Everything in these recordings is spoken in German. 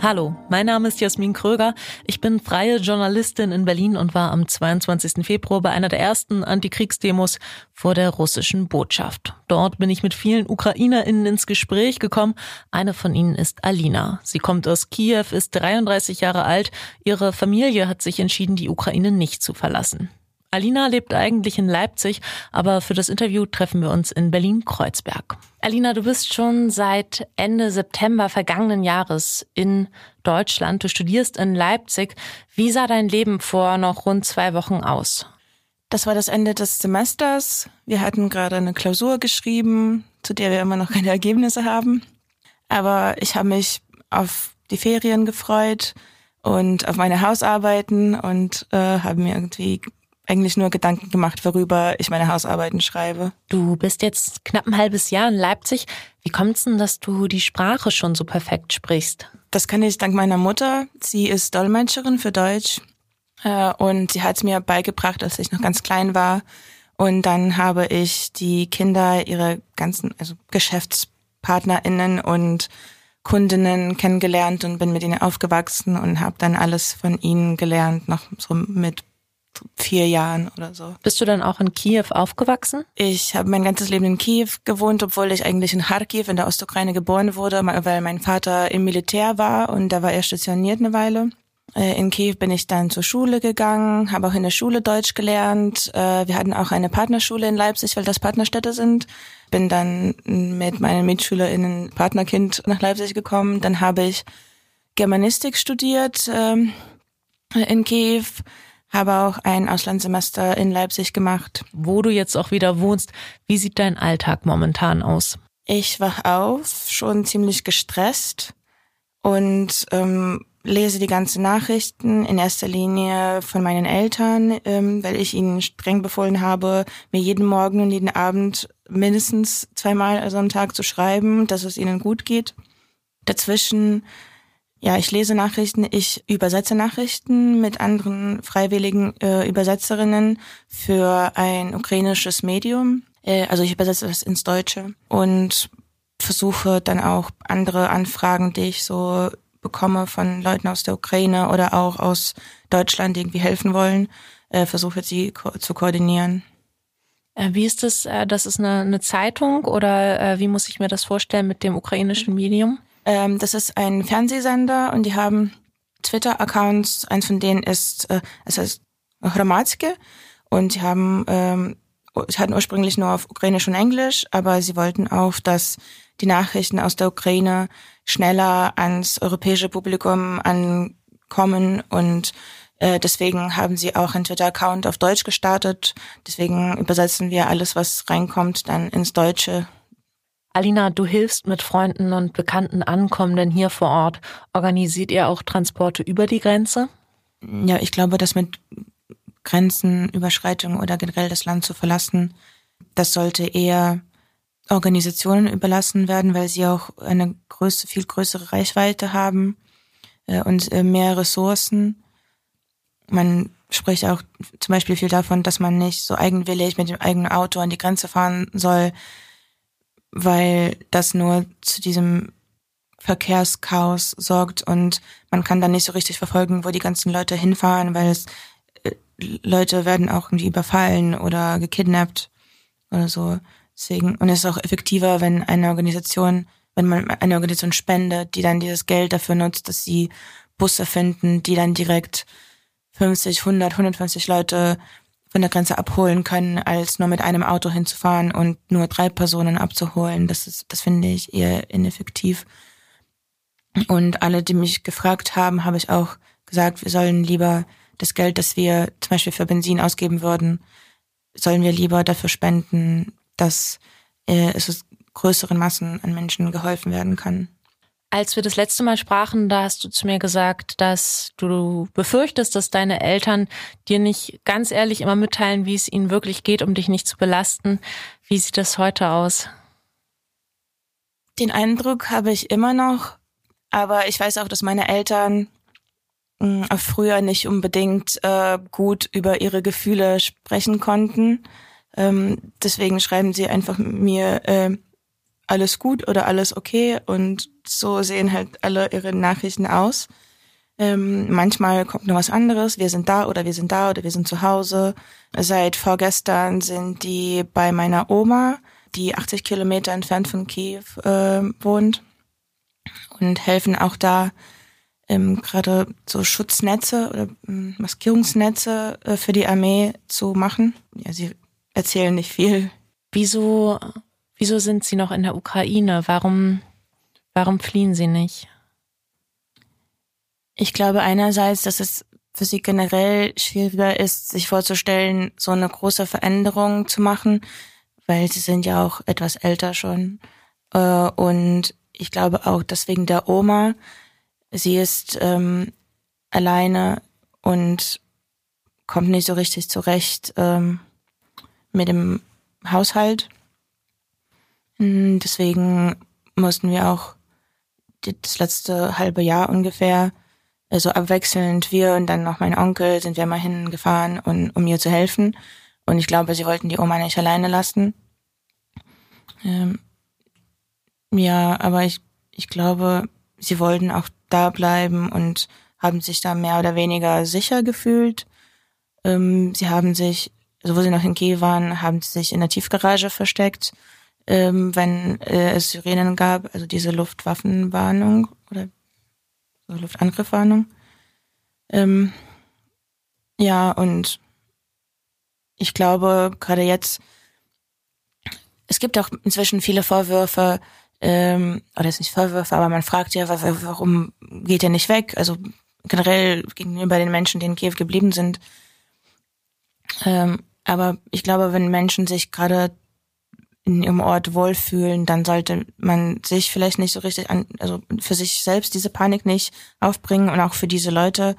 Hallo, mein Name ist Jasmin Kröger. Ich bin freie Journalistin in Berlin und war am 22. Februar bei einer der ersten Antikriegsdemos vor der russischen Botschaft. Dort bin ich mit vielen UkrainerInnen ins Gespräch gekommen. Eine von ihnen ist Alina. Sie kommt aus Kiew, ist 33 Jahre alt. Ihre Familie hat sich entschieden, die Ukraine nicht zu verlassen. Alina lebt eigentlich in Leipzig, aber für das Interview treffen wir uns in Berlin-Kreuzberg. Alina, du bist schon seit Ende September vergangenen Jahres in Deutschland. Du studierst in Leipzig. Wie sah dein Leben vor noch rund zwei Wochen aus? Das war das Ende des Semesters. Wir hatten gerade eine Klausur geschrieben, zu der wir immer noch keine Ergebnisse haben. Aber ich habe mich auf die Ferien gefreut und auf meine Hausarbeiten und äh, habe mir irgendwie eigentlich nur Gedanken gemacht, worüber ich meine Hausarbeiten schreibe. Du bist jetzt knapp ein halbes Jahr in Leipzig. Wie kommt es denn, dass du die Sprache schon so perfekt sprichst? Das kann ich dank meiner Mutter. Sie ist Dolmetscherin für Deutsch äh, und sie hat es mir beigebracht, als ich noch ganz klein war. Und dann habe ich die Kinder, ihre ganzen also GeschäftspartnerInnen und Kundinnen kennengelernt und bin mit ihnen aufgewachsen und habe dann alles von ihnen gelernt, noch so mit vier Jahren oder so. Bist du dann auch in Kiew aufgewachsen? Ich habe mein ganzes Leben in Kiew gewohnt, obwohl ich eigentlich in Kharkiv in der Ostukraine geboren wurde, weil mein Vater im Militär war und da war er stationiert eine Weile. Äh, in Kiew bin ich dann zur Schule gegangen, habe auch in der Schule Deutsch gelernt. Äh, wir hatten auch eine Partnerschule in Leipzig, weil das Partnerstädte sind. Bin dann mit meinen MitschülerInnen Partnerkind nach Leipzig gekommen. Dann habe ich Germanistik studiert ähm, in Kiew habe auch ein Auslandssemester in Leipzig gemacht. Wo du jetzt auch wieder wohnst, wie sieht dein Alltag momentan aus? Ich wach auf, schon ziemlich gestresst und ähm, lese die ganzen Nachrichten in erster Linie von meinen Eltern, ähm, weil ich ihnen streng befohlen habe, mir jeden Morgen und jeden Abend mindestens zweimal also am Tag zu schreiben, dass es ihnen gut geht. Dazwischen ja, ich lese Nachrichten, ich übersetze Nachrichten mit anderen freiwilligen äh, Übersetzerinnen für ein ukrainisches Medium. Äh, also ich übersetze das ins Deutsche und versuche dann auch andere Anfragen, die ich so bekomme von Leuten aus der Ukraine oder auch aus Deutschland, die irgendwie helfen wollen, äh, versuche sie ko zu koordinieren. Äh, wie ist das? Äh, das ist eine, eine Zeitung oder äh, wie muss ich mir das vorstellen mit dem ukrainischen Medium? Ähm, das ist ein Fernsehsender und die haben Twitter-Accounts. Eins von denen ist, äh, es heißt Hromadske und die haben, ähm, sie hatten ursprünglich nur auf Ukrainisch und Englisch, aber sie wollten auch, dass die Nachrichten aus der Ukraine schneller ans europäische Publikum ankommen und äh, deswegen haben sie auch einen Twitter-Account auf Deutsch gestartet. Deswegen übersetzen wir alles, was reinkommt, dann ins Deutsche Alina, du hilfst mit Freunden und Bekannten Ankommenden hier vor Ort. Organisiert ihr auch Transporte über die Grenze? Ja, ich glaube, dass mit Grenzenüberschreitung oder generell das Land zu verlassen, das sollte eher Organisationen überlassen werden, weil sie auch eine größere, viel größere Reichweite haben äh, und äh, mehr Ressourcen. Man spricht auch zum Beispiel viel davon, dass man nicht so eigenwillig mit dem eigenen Auto an die Grenze fahren soll, weil das nur zu diesem Verkehrschaos sorgt und man kann dann nicht so richtig verfolgen, wo die ganzen Leute hinfahren, weil es äh, Leute werden auch irgendwie überfallen oder gekidnappt oder so. Deswegen, und es ist auch effektiver, wenn eine Organisation, wenn man eine Organisation spendet, die dann dieses Geld dafür nutzt, dass sie Busse finden, die dann direkt 50, 100, 150 Leute von der Grenze abholen können, als nur mit einem Auto hinzufahren und nur drei Personen abzuholen. Das ist, das finde ich eher ineffektiv. Und alle, die mich gefragt haben, habe ich auch gesagt, wir sollen lieber das Geld, das wir zum Beispiel für Benzin ausgeben würden, sollen wir lieber dafür spenden, dass äh, es größeren Massen an Menschen geholfen werden kann. Als wir das letzte Mal sprachen, da hast du zu mir gesagt, dass du befürchtest, dass deine Eltern dir nicht ganz ehrlich immer mitteilen, wie es ihnen wirklich geht, um dich nicht zu belasten. Wie sieht das heute aus? Den Eindruck habe ich immer noch, aber ich weiß auch, dass meine Eltern hm, früher nicht unbedingt äh, gut über ihre Gefühle sprechen konnten. Ähm, deswegen schreiben sie einfach mir äh, alles gut oder alles okay und so sehen halt alle ihre Nachrichten aus. Ähm, manchmal kommt noch was anderes, wir sind da oder wir sind da oder wir sind zu Hause. Seit vorgestern sind die bei meiner Oma, die 80 Kilometer entfernt von Kiew äh, wohnt und helfen auch da ähm, gerade so Schutznetze oder ähm, Maskierungsnetze äh, für die Armee zu machen. Ja, sie erzählen nicht viel. Wieso Wieso sind Sie noch in der Ukraine? Warum, warum fliehen Sie nicht? Ich glaube einerseits, dass es für sie generell schwieriger ist, sich vorzustellen, so eine große Veränderung zu machen, weil sie sind ja auch etwas älter schon. Äh, und ich glaube auch, dass wegen der Oma, sie ist ähm, alleine und kommt nicht so richtig zurecht ähm, mit dem Haushalt. Hm, deswegen mussten wir auch das letzte halbe Jahr ungefähr, also abwechselnd wir und dann noch mein Onkel sind wir mal hingefahren, und, um ihr zu helfen. Und ich glaube, sie wollten die Oma nicht alleine lassen. Ähm, ja, aber ich, ich glaube, sie wollten auch da bleiben und haben sich da mehr oder weniger sicher gefühlt. Ähm, sie haben sich, also wo sie noch in Kiew waren, haben sie sich in der Tiefgarage versteckt ähm, wenn äh, es Sirenen gab, also diese Luftwaffenwarnung oder so Luftangriffwarnung. Ähm, ja, und ich glaube, gerade jetzt, es gibt auch inzwischen viele Vorwürfe, ähm, oder ist nicht Vorwürfe, aber man fragt ja, warum geht er nicht weg? Also generell gegenüber den Menschen, die in Kiew geblieben sind. Ähm, aber ich glaube, wenn Menschen sich gerade in ihrem Ort wohlfühlen, dann sollte man sich vielleicht nicht so richtig an, also für sich selbst diese Panik nicht aufbringen und auch für diese Leute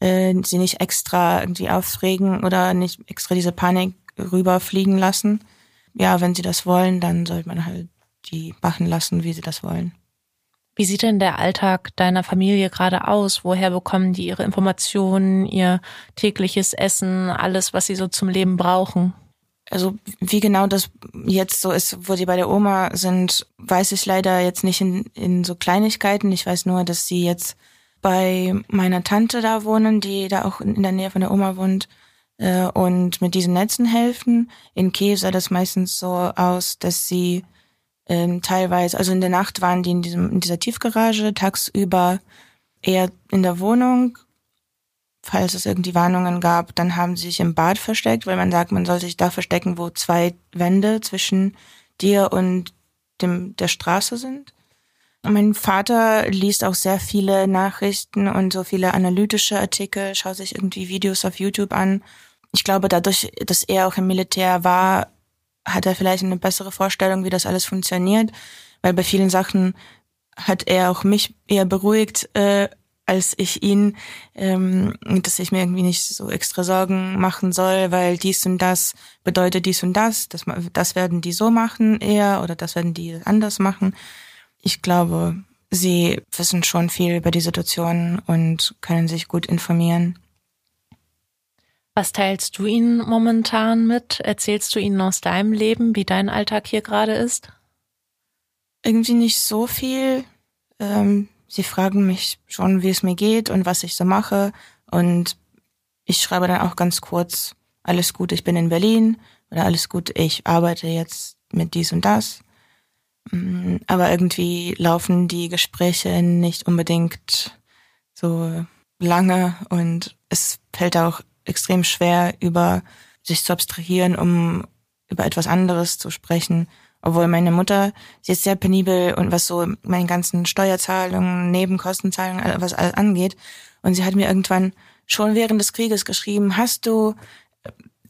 äh, sie nicht extra irgendwie aufregen oder nicht extra diese Panik rüberfliegen lassen. Ja, wenn sie das wollen, dann sollte man halt die machen lassen, wie sie das wollen. Wie sieht denn der Alltag deiner Familie gerade aus? Woher bekommen die ihre Informationen, ihr tägliches Essen, alles, was sie so zum Leben brauchen? Also wie genau das jetzt so ist, wo sie bei der Oma sind, weiß ich leider jetzt nicht in, in so Kleinigkeiten. Ich weiß nur, dass sie jetzt bei meiner Tante da wohnen, die da auch in der Nähe von der Oma wohnt äh, und mit diesen Netzen helfen. In Kiew sah das meistens so aus, dass sie ähm, teilweise, also in der Nacht waren die in, diesem, in dieser Tiefgarage, tagsüber eher in der Wohnung falls es irgendwie Warnungen gab, dann haben sie sich im Bad versteckt, weil man sagt, man soll sich da verstecken, wo zwei Wände zwischen dir und dem, der Straße sind. Mein Vater liest auch sehr viele Nachrichten und so viele analytische Artikel, schaut sich irgendwie Videos auf YouTube an. Ich glaube, dadurch, dass er auch im Militär war, hat er vielleicht eine bessere Vorstellung, wie das alles funktioniert, weil bei vielen Sachen hat er auch mich eher beruhigt, äh, als ich ihn, ähm, dass ich mir irgendwie nicht so extra Sorgen machen soll, weil dies und das bedeutet dies und das, das, das werden die so machen eher oder das werden die anders machen. Ich glaube, sie wissen schon viel über die Situation und können sich gut informieren. Was teilst du ihnen momentan mit? Erzählst du ihnen aus deinem Leben, wie dein Alltag hier gerade ist? Irgendwie nicht so viel. Ähm, sie fragen mich schon, wie es mir geht und was ich so mache. Und ich schreibe dann auch ganz kurz, alles gut, ich bin in Berlin oder alles gut, ich arbeite jetzt mit dies und das. Mm, aber irgendwie laufen die Gespräche nicht unbedingt so, lange und es fällt auch extrem schwer, über sich zu abstrahieren, um über etwas anderes zu sprechen. Obwohl meine Mutter, sie ist sehr penibel und was so meine ganzen Steuerzahlungen, Nebenkostenzahlungen, was alles angeht. Und sie hat mir irgendwann schon während des Krieges geschrieben, hast du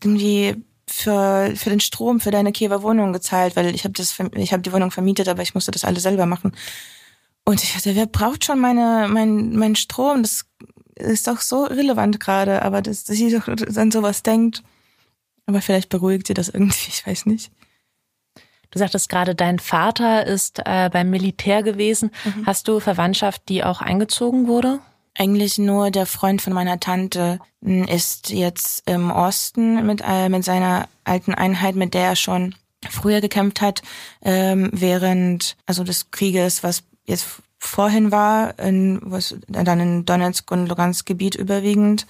irgendwie für, für den Strom für deine Kiewer Wohnung gezahlt, weil ich habe das ich habe die Wohnung vermietet, aber ich musste das alles selber machen. Und ich dachte, wer braucht schon meine mein mein Strom? Das ist doch so irrelevant gerade, aber dass, dass sie doch an sowas denkt. Aber vielleicht beruhigt sie das irgendwie, ich weiß nicht. Du sagtest gerade, dein Vater ist äh, beim Militär gewesen. Mhm. Hast du Verwandtschaft, die auch eingezogen wurde? Eigentlich nur der Freund von meiner Tante ist jetzt im Osten mit, äh, mit seiner alten Einheit, mit der er schon früher gekämpft hat, ähm, während also des Krieges, was jetzt vorhin war, in, was dann in Donetsk und Lugansk Gebiet überwiegend.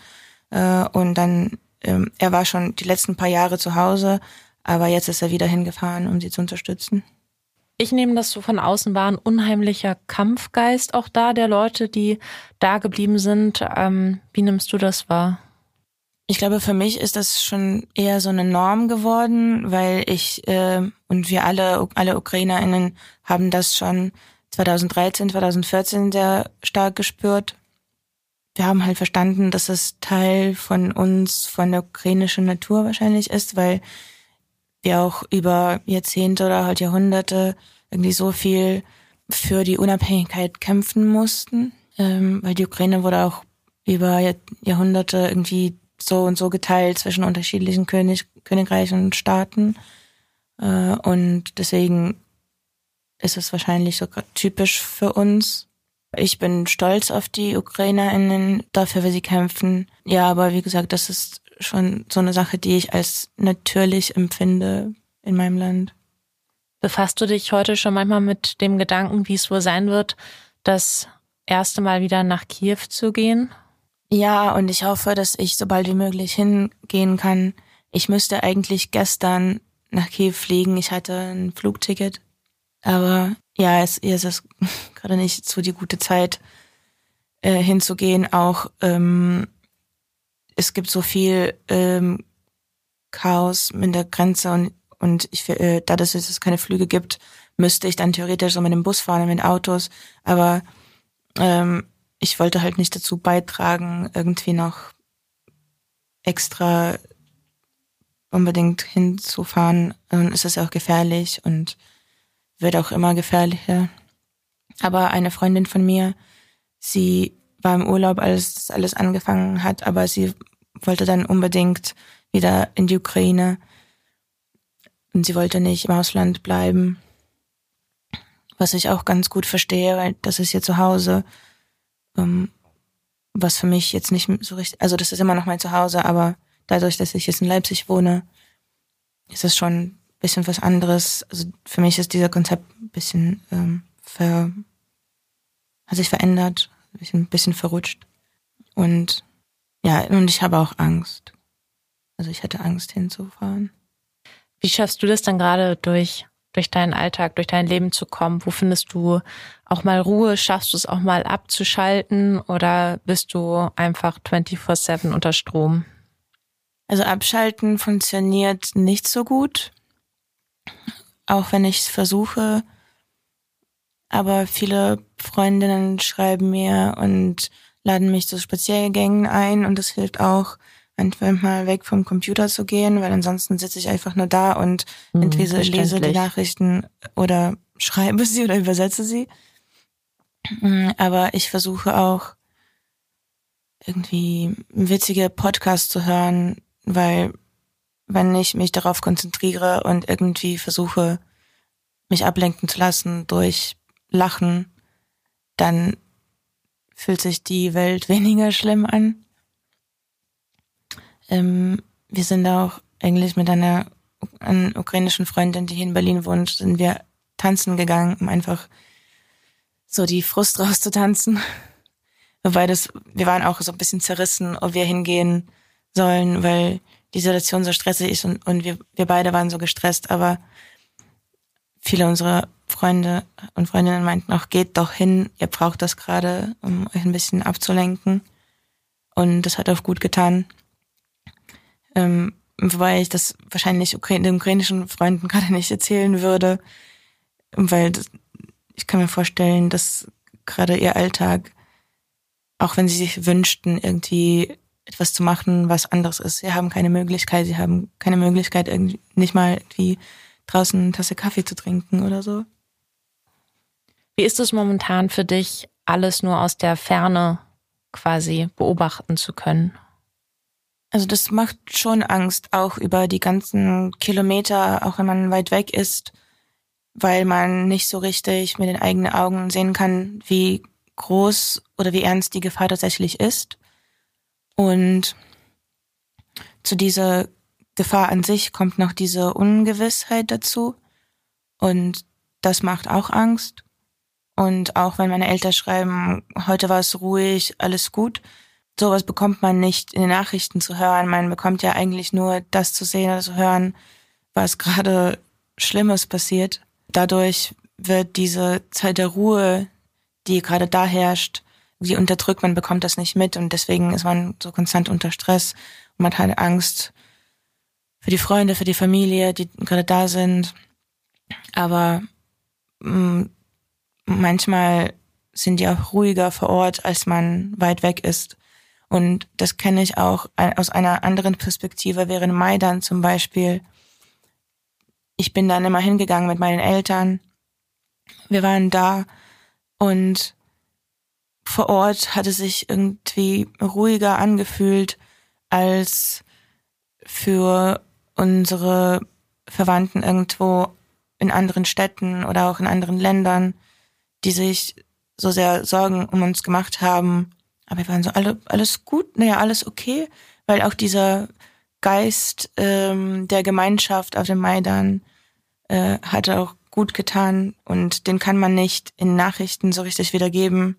Äh, und dann, ähm, er war schon die letzten paar Jahre zu Hause, aber jetzt ist er wieder hingefahren, um sie zu unterstützen. Ich nehme das so von außen war ein unheimlicher Kampfgeist auch da der Leute, die da geblieben sind. Ähm, wie nimmst du das wahr? Ich glaube, für mich ist das schon eher so eine Norm geworden, weil ich äh, und wir alle, alle UkrainerInnen haben das schon 2013, 2014 sehr stark gespürt. Wir haben halt verstanden, dass es Teil von uns, von der ukrainischen Natur wahrscheinlich ist, weil wir auch über Jahrzehnte oder halt Jahrhunderte irgendwie so viel für die Unabhängigkeit kämpfen mussten, ähm, weil die Ukraine wurde auch über Jahrhunderte irgendwie so und so geteilt zwischen unterschiedlichen König, Königreichen und Staaten. Äh, und deswegen ist es wahrscheinlich sogar typisch für uns. Ich bin stolz auf die UkrainerInnen, dafür, wie sie kämpfen. Ja, aber wie gesagt, das ist schon so eine Sache, die ich als natürlich empfinde in meinem Land. Befasst du dich heute schon manchmal mit dem Gedanken, wie es wohl sein wird, das erste Mal wieder nach Kiew zu gehen? Ja, und ich hoffe, dass ich so bald wie möglich hingehen kann. Ich müsste eigentlich gestern nach Kiew fliegen. Ich hatte ein Flugticket. Aber ja, es, es ist gerade nicht so die gute Zeit äh, hinzugehen. Auch ähm, es gibt so viel ähm, Chaos mit der Grenze und, und ich, äh, da dass es keine Flüge gibt, müsste ich dann theoretisch so mit dem Bus fahren, mit Autos. Aber ähm, ich wollte halt nicht dazu beitragen, irgendwie noch extra unbedingt hinzufahren. Dann ist es ja auch gefährlich und wird auch immer gefährlicher. Aber eine Freundin von mir, sie war im Urlaub, als das alles angefangen hat, aber sie wollte dann unbedingt wieder in die Ukraine und sie wollte nicht im Ausland bleiben. Was ich auch ganz gut verstehe, weil das ist ihr Zuhause, ähm, was für mich jetzt nicht so richtig, also das ist immer noch mein Zuhause, aber dadurch, dass ich jetzt in Leipzig wohne, ist es schon ein bisschen was anderes. Also für mich ist dieser Konzept ein bisschen ähm, ver, hat sich verändert ein bisschen verrutscht. Und ja, und ich habe auch Angst. Also ich hatte Angst hinzufahren. Wie schaffst du das dann gerade durch, durch deinen Alltag, durch dein Leben zu kommen? Wo findest du auch mal Ruhe? Schaffst du es auch mal abzuschalten oder bist du einfach 24-7 unter Strom? Also abschalten funktioniert nicht so gut. Auch wenn ich es versuche, aber viele Freundinnen schreiben mir und laden mich zu Spaziergängen ein und das hilft auch, einfach mal weg vom Computer zu gehen, weil ansonsten sitze ich einfach nur da und mhm, entweder lese die Nachrichten oder schreibe sie oder übersetze sie. Mm, aber ich versuche auch irgendwie witzige Podcasts zu hören, weil wenn ich mich darauf konzentriere und irgendwie versuche, mich ablenken zu lassen durch lachen, dann fühlt sich die Welt weniger schlimm an. Ähm, wir sind auch eigentlich mit einer, einer ukrainischen Freundin, die hier in Berlin wohnt, sind wir tanzen gegangen, um einfach so die Frust rauszutanzen. Wobei das, wir waren auch so ein bisschen zerrissen, ob wir hingehen sollen, weil die Situation so stressig ist und, und wir, wir beide waren so gestresst, aber viele unserer Freunde und Freundinnen meinten auch, geht doch hin, ihr braucht das gerade, um euch ein bisschen abzulenken. Und das hat auch gut getan. Ähm, wobei ich das wahrscheinlich den ukrainischen Freunden gerade nicht erzählen würde, weil das, ich kann mir vorstellen, dass gerade ihr Alltag, auch wenn sie sich wünschten, irgendwie etwas zu machen, was anderes ist. Sie haben keine Möglichkeit, sie haben keine Möglichkeit, irgendwie nicht mal irgendwie draußen eine Tasse Kaffee zu trinken oder so. Wie ist es momentan für dich, alles nur aus der Ferne quasi beobachten zu können? Also das macht schon Angst, auch über die ganzen Kilometer, auch wenn man weit weg ist, weil man nicht so richtig mit den eigenen Augen sehen kann, wie groß oder wie ernst die Gefahr tatsächlich ist. Und zu dieser Gefahr an sich kommt noch diese Ungewissheit dazu. Und das macht auch Angst. Und auch wenn meine Eltern schreiben, heute war es ruhig, alles gut, sowas bekommt man nicht in den Nachrichten zu hören. Man bekommt ja eigentlich nur das zu sehen oder zu hören, was gerade Schlimmes passiert. Dadurch wird diese Zeit der Ruhe, die gerade da herrscht, wie unterdrückt, man bekommt das nicht mit und deswegen ist man so konstant unter Stress und man hat Angst für die Freunde, für die Familie, die gerade da sind. Aber mh, mm, manchmal sind die auch ruhiger vor Ort, als man weit weg ist. Und das kenne ich auch aus einer anderen Perspektive während Maidan zum Beispiel. Ich bin dann immer hingegangen mit meinen Eltern. Wir waren da und vor Ort hatte sich irgendwie ruhiger angefühlt als für unsere Verwandten irgendwo in anderen Städten oder auch in anderen Ländern, die sich so sehr Sorgen um uns gemacht haben. Aber wir waren so alle alles gut, naja, alles okay, weil auch dieser Geist ähm, der Gemeinschaft auf dem Maidan äh, hat auch gut getan und den kann man nicht in Nachrichten so richtig wiedergeben.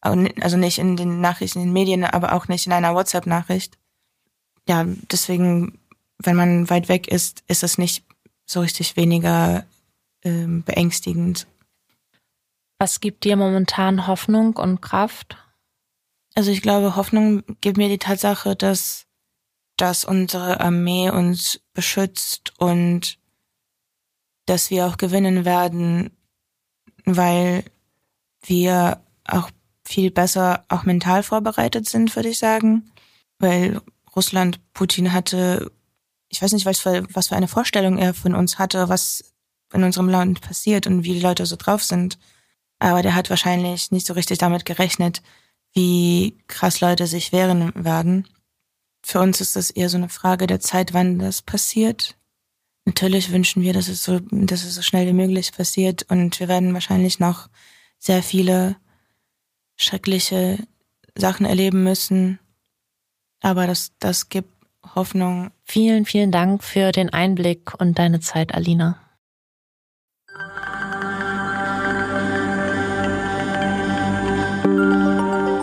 Also nicht in den Nachrichten, in den Medien, aber auch nicht in einer WhatsApp-Nachricht. Ja, deswegen, wenn man weit weg ist, ist es nicht so richtig weniger ähm, beängstigend. Was gibt dir momentan Hoffnung und Kraft? Also ich glaube, Hoffnung gibt mir die Tatsache, dass, dass unsere Armee uns beschützt und dass wir auch gewinnen werden, weil wir auch viel besser auch mental vorbereitet sind, würde ich sagen. Weil Russland, Putin hatte, ich weiß nicht, was für, was für eine Vorstellung er von uns hatte, was in unserem Land passiert und wie die Leute so drauf sind. Aber der hat wahrscheinlich nicht so richtig damit gerechnet, wie krass Leute sich wehren werden. Für uns ist das eher so eine Frage der Zeit, wann das passiert. Natürlich wünschen wir, dass es so, dass es so schnell wie möglich passiert und wir werden wahrscheinlich noch sehr viele schreckliche Sachen erleben müssen. Aber das, das gibt Hoffnung. Vielen, vielen Dank für den Einblick und deine Zeit, Alina.